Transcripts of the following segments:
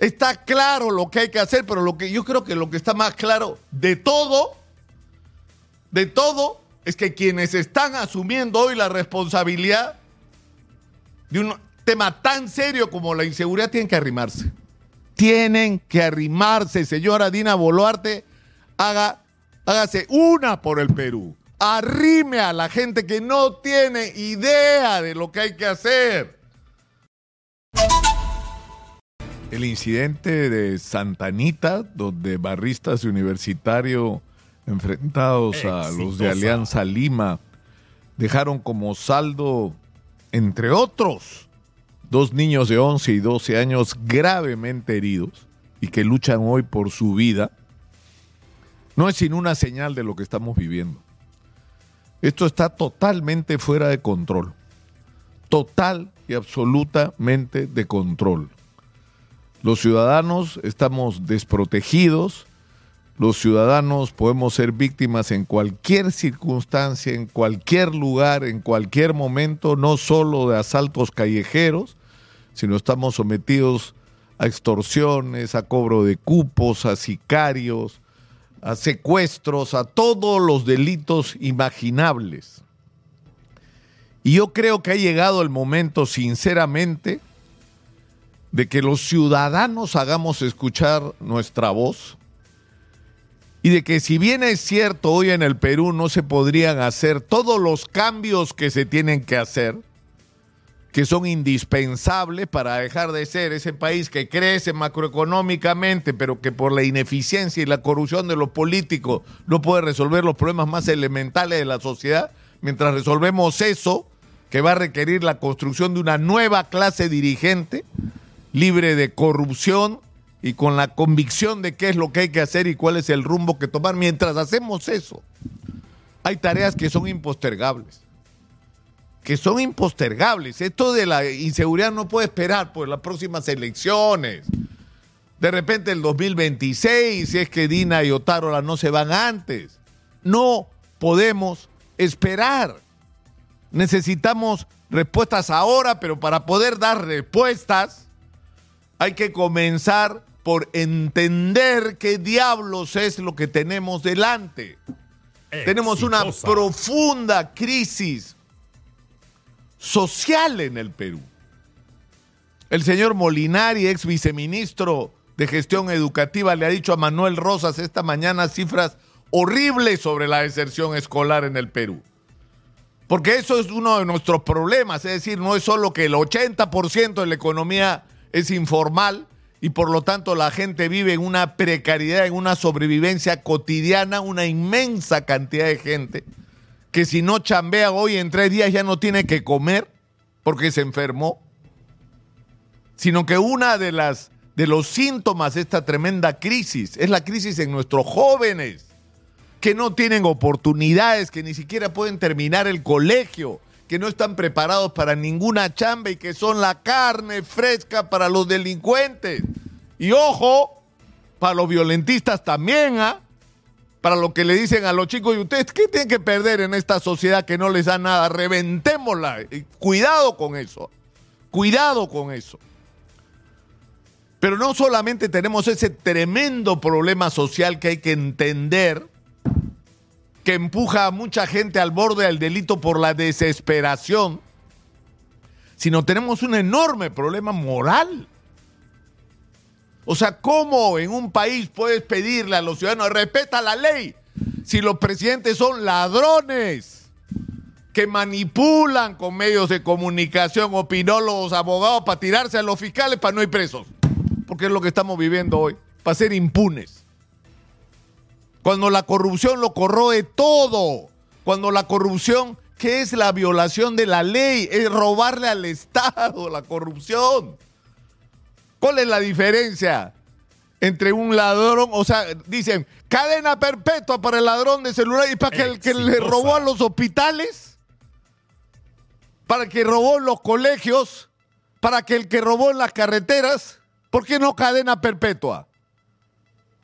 Está claro lo que hay que hacer, pero lo que yo creo que lo que está más claro de todo, de todo, es que quienes están asumiendo hoy la responsabilidad de un tema tan serio como la inseguridad tienen que arrimarse. Tienen que arrimarse, señora Dina Boluarte, haga, hágase una por el Perú. Arrime a la gente que no tiene idea de lo que hay que hacer. El incidente de Santanita, donde barristas universitarios enfrentados a los de Alianza Lima dejaron como saldo, entre otros, dos niños de 11 y 12 años gravemente heridos y que luchan hoy por su vida, no es sino una señal de lo que estamos viviendo. Esto está totalmente fuera de control. Total y absolutamente de control. Los ciudadanos estamos desprotegidos, los ciudadanos podemos ser víctimas en cualquier circunstancia, en cualquier lugar, en cualquier momento, no solo de asaltos callejeros, sino estamos sometidos a extorsiones, a cobro de cupos, a sicarios, a secuestros, a todos los delitos imaginables. Y yo creo que ha llegado el momento, sinceramente, de que los ciudadanos hagamos escuchar nuestra voz y de que si bien es cierto hoy en el Perú no se podrían hacer todos los cambios que se tienen que hacer, que son indispensables para dejar de ser ese país que crece macroeconómicamente, pero que por la ineficiencia y la corrupción de los políticos no puede resolver los problemas más elementales de la sociedad, mientras resolvemos eso, que va a requerir la construcción de una nueva clase dirigente, libre de corrupción y con la convicción de qué es lo que hay que hacer y cuál es el rumbo que tomar. Mientras hacemos eso, hay tareas que son impostergables. Que son impostergables. Esto de la inseguridad no puede esperar por las próximas elecciones. De repente el 2026, si es que Dina y Otárola no se van antes. No podemos esperar. Necesitamos respuestas ahora, pero para poder dar respuestas hay que comenzar por entender qué diablos es lo que tenemos delante. Tenemos una profunda crisis social en el Perú. El señor Molinari, ex viceministro de Gestión Educativa, le ha dicho a Manuel Rosas esta mañana cifras horribles sobre la deserción escolar en el Perú. Porque eso es uno de nuestros problemas, es decir, no es solo que el 80% de la economía es informal y por lo tanto la gente vive en una precariedad, en una sobrevivencia cotidiana, una inmensa cantidad de gente que si no chambea hoy en tres días ya no tiene que comer porque se enfermó, sino que una de las de los síntomas de esta tremenda crisis es la crisis en nuestros jóvenes que no tienen oportunidades, que ni siquiera pueden terminar el colegio, que no están preparados para ninguna chamba y que son la carne fresca para los delincuentes. Y ojo, para los violentistas también, ¿ah? Para lo que le dicen a los chicos, ¿y ustedes qué tienen que perder en esta sociedad que no les da nada? Reventémosla. cuidado con eso. Cuidado con eso. Pero no solamente tenemos ese tremendo problema social que hay que entender, que empuja a mucha gente al borde del delito por la desesperación, sino tenemos un enorme problema moral. O sea, ¿cómo en un país puedes pedirle a los ciudadanos, respeta la ley, si los presidentes son ladrones que manipulan con medios de comunicación, opinólogos, abogados, para tirarse a los fiscales para no ir presos? Porque es lo que estamos viviendo hoy, para ser impunes. Cuando la corrupción lo corroe todo. Cuando la corrupción, ¿qué es la violación de la ley? Es robarle al Estado la corrupción. ¿Cuál es la diferencia entre un ladrón? O sea, dicen, cadena perpetua para el ladrón de celular y para que el que le robó a los hospitales, para el que robó en los colegios, para que el que robó en las carreteras, ¿por qué no cadena perpetua?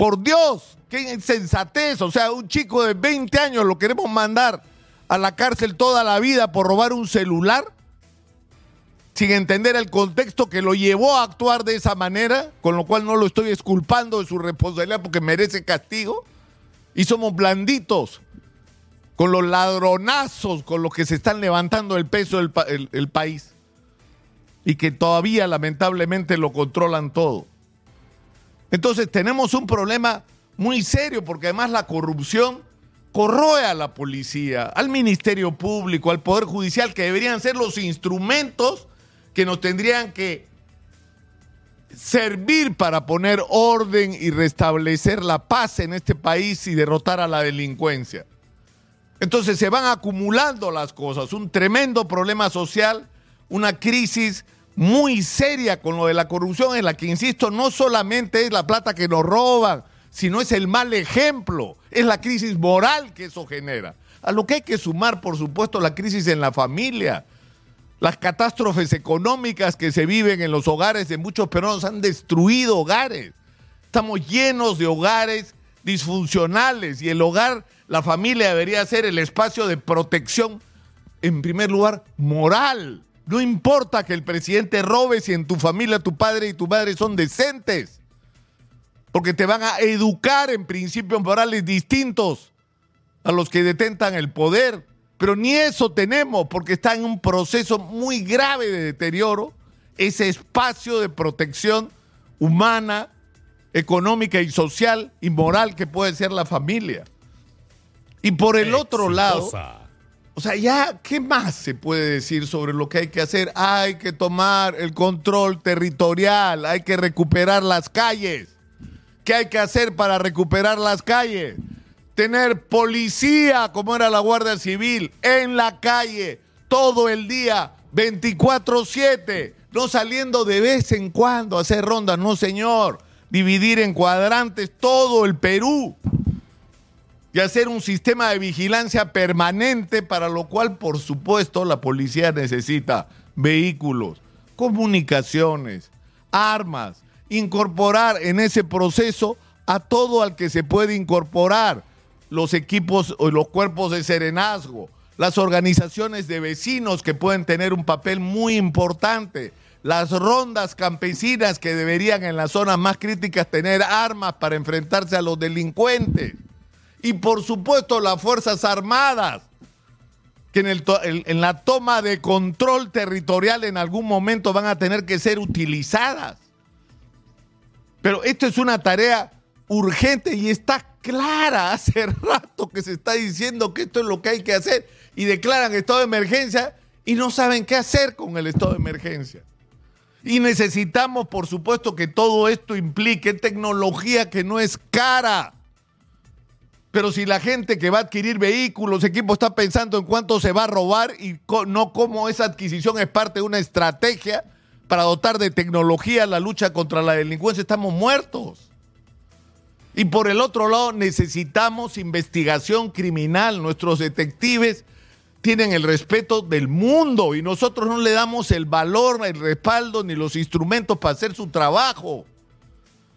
Por Dios, qué insensatez. O sea, un chico de 20 años lo queremos mandar a la cárcel toda la vida por robar un celular. sin entender el contexto que lo llevó a actuar de esa manera, con lo cual no lo estoy esculpando de su responsabilidad porque merece castigo, y somos blanditos con los ladronazos con los que se están levantando el peso del país y que todavía lamentablemente lo controlan todo. Entonces tenemos un problema muy serio porque además la corrupción corroe a la policía, al Ministerio Público, al Poder Judicial, que deberían ser los instrumentos que nos tendrían que servir para poner orden y restablecer la paz en este país y derrotar a la delincuencia. Entonces se van acumulando las cosas, un tremendo problema social, una crisis muy seria con lo de la corrupción en la que, insisto, no solamente es la plata que nos roban, sino es el mal ejemplo, es la crisis moral que eso genera. A lo que hay que sumar, por supuesto, la crisis en la familia, las catástrofes económicas que se viven en los hogares de muchos peruanos han destruido hogares. Estamos llenos de hogares disfuncionales y el hogar, la familia debería ser el espacio de protección, en primer lugar, moral. No importa que el presidente robe si en tu familia tu padre y tu madre son decentes porque te van a educar en principios morales distintos a los que detentan el poder. Pero ni eso tenemos, porque está en un proceso muy grave de deterioro ese espacio de protección humana, económica y social y moral que puede ser la familia. Y por el otro lado, o sea, ya, ¿qué más se puede decir sobre lo que hay que hacer? Hay que tomar el control territorial, hay que recuperar las calles. ¿Qué hay que hacer para recuperar las calles? Tener policía, como era la Guardia Civil, en la calle todo el día, 24/7, no saliendo de vez en cuando a hacer rondas, no señor, dividir en cuadrantes todo el Perú y hacer un sistema de vigilancia permanente, para lo cual, por supuesto, la policía necesita vehículos, comunicaciones, armas, incorporar en ese proceso a todo al que se puede incorporar, los equipos o los cuerpos de serenazgo, las organizaciones de vecinos que pueden tener un papel muy importante, las rondas campesinas que deberían en las zonas más críticas tener armas para enfrentarse a los delincuentes. Y por supuesto las Fuerzas Armadas, que en, en la toma de control territorial en algún momento van a tener que ser utilizadas. Pero esto es una tarea urgente y está clara. Hace rato que se está diciendo que esto es lo que hay que hacer y declaran estado de emergencia y no saben qué hacer con el estado de emergencia. Y necesitamos, por supuesto, que todo esto implique tecnología que no es cara. Pero si la gente que va a adquirir vehículos, equipos, está pensando en cuánto se va a robar y no cómo esa adquisición es parte de una estrategia, para dotar de tecnología la lucha contra la delincuencia, estamos muertos. Y por el otro lado, necesitamos investigación criminal. Nuestros detectives tienen el respeto del mundo y nosotros no le damos el valor, el respaldo ni los instrumentos para hacer su trabajo.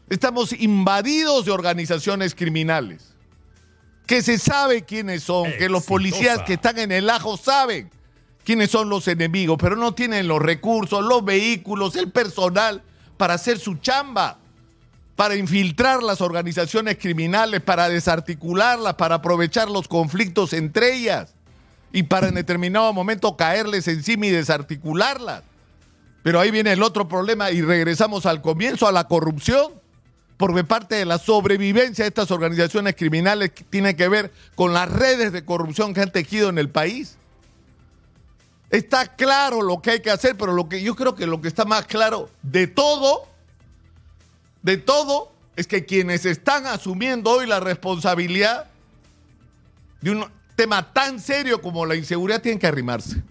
Estamos invadidos de organizaciones criminales. Que se sabe quiénes son, que los policías que están en el ajo saben quiénes son los enemigos, pero no tienen los recursos, los vehículos, el personal para hacer su chamba, para infiltrar las organizaciones criminales, para desarticularlas, para aprovechar los conflictos entre ellas y para en determinado momento caerles encima y desarticularlas. Pero ahí viene el otro problema y regresamos al comienzo, a la corrupción. Porque parte de la sobrevivencia de estas organizaciones criminales tiene que ver con las redes de corrupción que han tejido en el país. Está claro lo que hay que hacer, pero lo que yo creo que lo que está más claro de todo, de todo, es que quienes están asumiendo hoy la responsabilidad de un tema tan serio como la inseguridad tienen que arrimarse.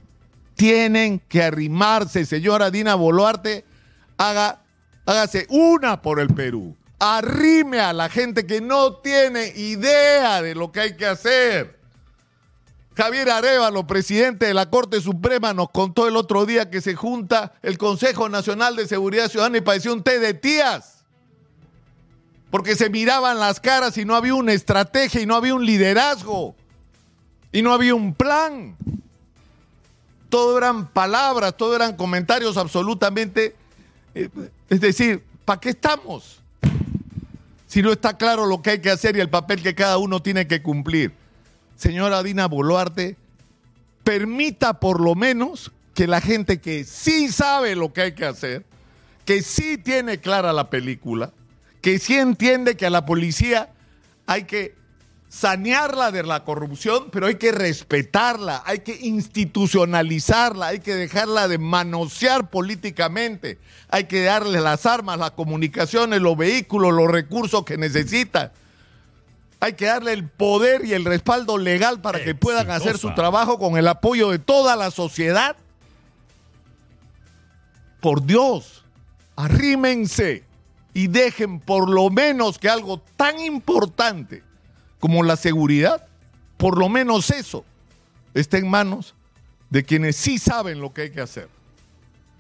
Tienen que arrimarse, señora Dina Boluarte, haga, hágase una por el Perú. Arrime a la gente que no tiene idea de lo que hay que hacer. Javier Arevalo, presidente de la Corte Suprema, nos contó el otro día que se junta el Consejo Nacional de Seguridad Ciudadana y pareció un té de tías. Porque se miraban las caras y no había una estrategia y no había un liderazgo. Y no había un plan. todo eran palabras, todo eran comentarios absolutamente... eh, es decir, ¿para qué estamos? Si no está claro lo que hay que hacer y el papel que cada uno tiene que cumplir. Señora Dina Boluarte, permita por lo menos que la gente que sí sabe lo que hay que hacer, que sí tiene clara la película, que sí entiende que a la policía hay que sanearla de la corrupción, pero hay que respetarla, hay que institucionalizarla, hay que dejarla de manosear políticamente, hay que darle las armas, las comunicaciones, los vehículos, los recursos que necesita. Hay que darle el poder y el respaldo legal para que puedan hacer su trabajo con el apoyo de toda la sociedad. Por Dios, arrímense y dejen por lo menos que algo tan importante como la seguridad, por lo menos eso, esté en manos de quienes sí saben lo que hay que hacer.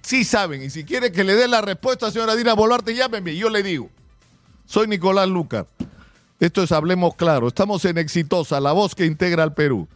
Sí saben. Y si quiere que le dé la respuesta, señora Dina Boluarte, llámeme yo le digo. Soy Nicolás Lucar. Esto es Hablemos Claro. Estamos en Exitosa, la voz que integra al Perú.